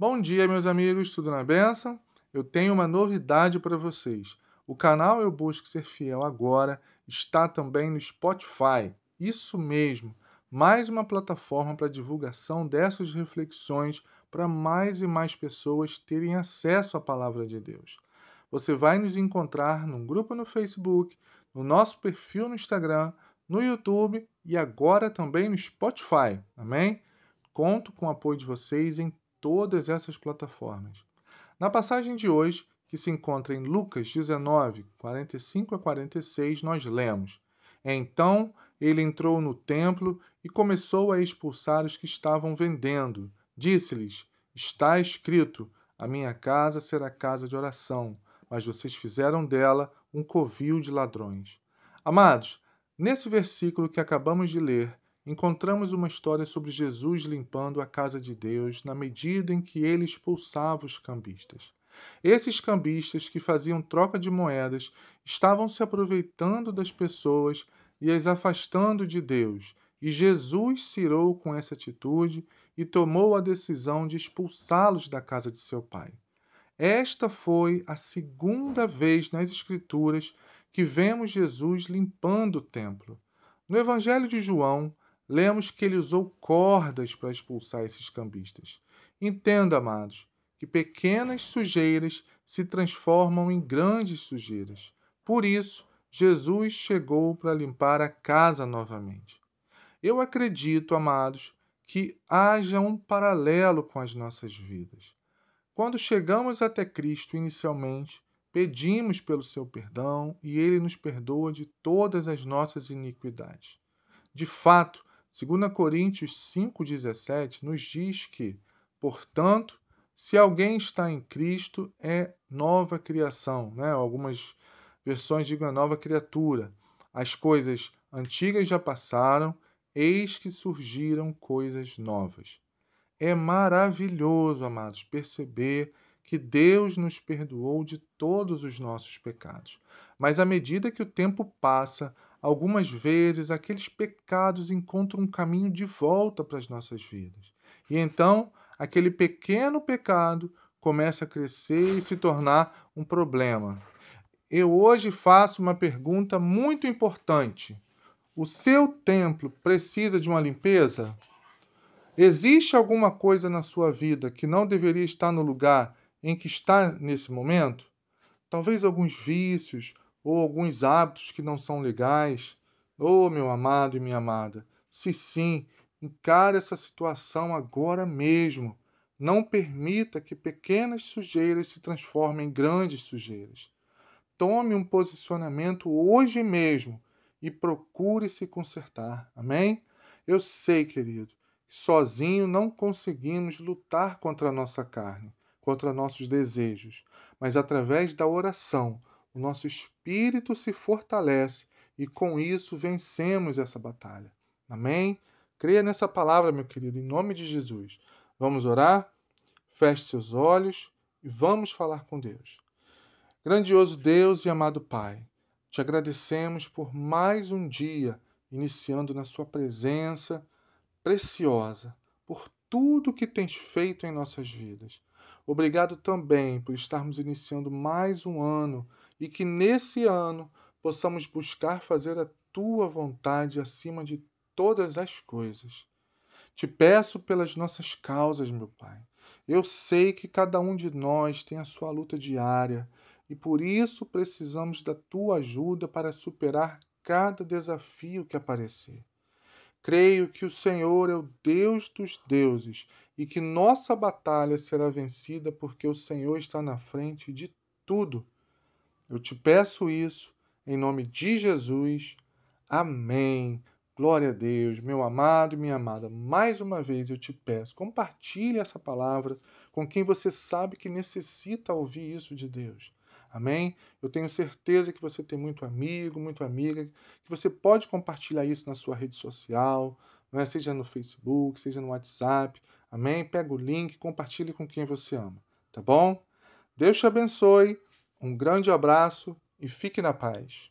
Bom dia, meus amigos, tudo na benção? Eu tenho uma novidade para vocês. O canal Eu Busco Ser Fiel agora está também no Spotify. Isso mesmo, mais uma plataforma para divulgação dessas reflexões para mais e mais pessoas terem acesso à palavra de Deus. Você vai nos encontrar num grupo no Facebook, no nosso perfil no Instagram, no YouTube e agora também no Spotify. Amém? Conto com o apoio de vocês em todas essas plataformas. Na passagem de hoje, que se encontra em Lucas 19, 45 a 46, nós lemos: Então ele entrou no templo e começou a expulsar os que estavam vendendo. Disse-lhes: Está escrito: A minha casa será casa de oração, mas vocês fizeram dela um covil de ladrões. Amados, Nesse versículo que acabamos de ler, encontramos uma história sobre Jesus limpando a casa de Deus na medida em que ele expulsava os cambistas. Esses cambistas que faziam troca de moedas estavam se aproveitando das pessoas e as afastando de Deus, e Jesus se irou com essa atitude e tomou a decisão de expulsá-los da casa de seu pai. Esta foi a segunda vez nas Escrituras que vemos Jesus limpando o templo. No Evangelho de João, lemos que ele usou cordas para expulsar esses cambistas. Entenda, amados, que pequenas sujeiras se transformam em grandes sujeiras. Por isso, Jesus chegou para limpar a casa novamente. Eu acredito, amados, que haja um paralelo com as nossas vidas. Quando chegamos até Cristo inicialmente, Pedimos pelo seu perdão e ele nos perdoa de todas as nossas iniquidades. De fato, 2 Coríntios 5,17 nos diz que, portanto, se alguém está em Cristo, é nova criação. Né? Algumas versões digam nova criatura. As coisas antigas já passaram, eis que surgiram coisas novas. É maravilhoso, amados, perceber que Deus nos perdoou de todos os nossos pecados. Mas à medida que o tempo passa, algumas vezes aqueles pecados encontram um caminho de volta para as nossas vidas. E então, aquele pequeno pecado começa a crescer e se tornar um problema. Eu hoje faço uma pergunta muito importante. O seu templo precisa de uma limpeza? Existe alguma coisa na sua vida que não deveria estar no lugar em que está nesse momento? Talvez alguns vícios ou alguns hábitos que não são legais? Oh, meu amado e minha amada, se sim, encare essa situação agora mesmo. Não permita que pequenas sujeiras se transformem em grandes sujeiras. Tome um posicionamento hoje mesmo e procure se consertar. Amém? Eu sei, querido, que sozinho não conseguimos lutar contra a nossa carne contra nossos desejos, mas através da oração, o nosso espírito se fortalece e com isso vencemos essa batalha. Amém? Creia nessa palavra, meu querido, em nome de Jesus. Vamos orar? Feche seus olhos e vamos falar com Deus. Grandioso Deus e amado Pai, te agradecemos por mais um dia iniciando na Sua presença preciosa, por tudo que tens feito em nossas vidas. Obrigado também por estarmos iniciando mais um ano e que nesse ano possamos buscar fazer a tua vontade acima de todas as coisas. Te peço pelas nossas causas, meu Pai. Eu sei que cada um de nós tem a sua luta diária e por isso precisamos da tua ajuda para superar cada desafio que aparecer. Creio que o Senhor é o Deus dos deuses e que nossa batalha será vencida porque o Senhor está na frente de tudo. Eu te peço isso em nome de Jesus. Amém. Glória a Deus, meu amado e minha amada. Mais uma vez eu te peço, compartilhe essa palavra com quem você sabe que necessita ouvir isso de Deus. Amém? Eu tenho certeza que você tem muito amigo, muito amiga, que você pode compartilhar isso na sua rede social, é? seja no Facebook, seja no WhatsApp. Amém? Pega o link, compartilhe com quem você ama, tá bom? Deus te abençoe, um grande abraço e fique na paz.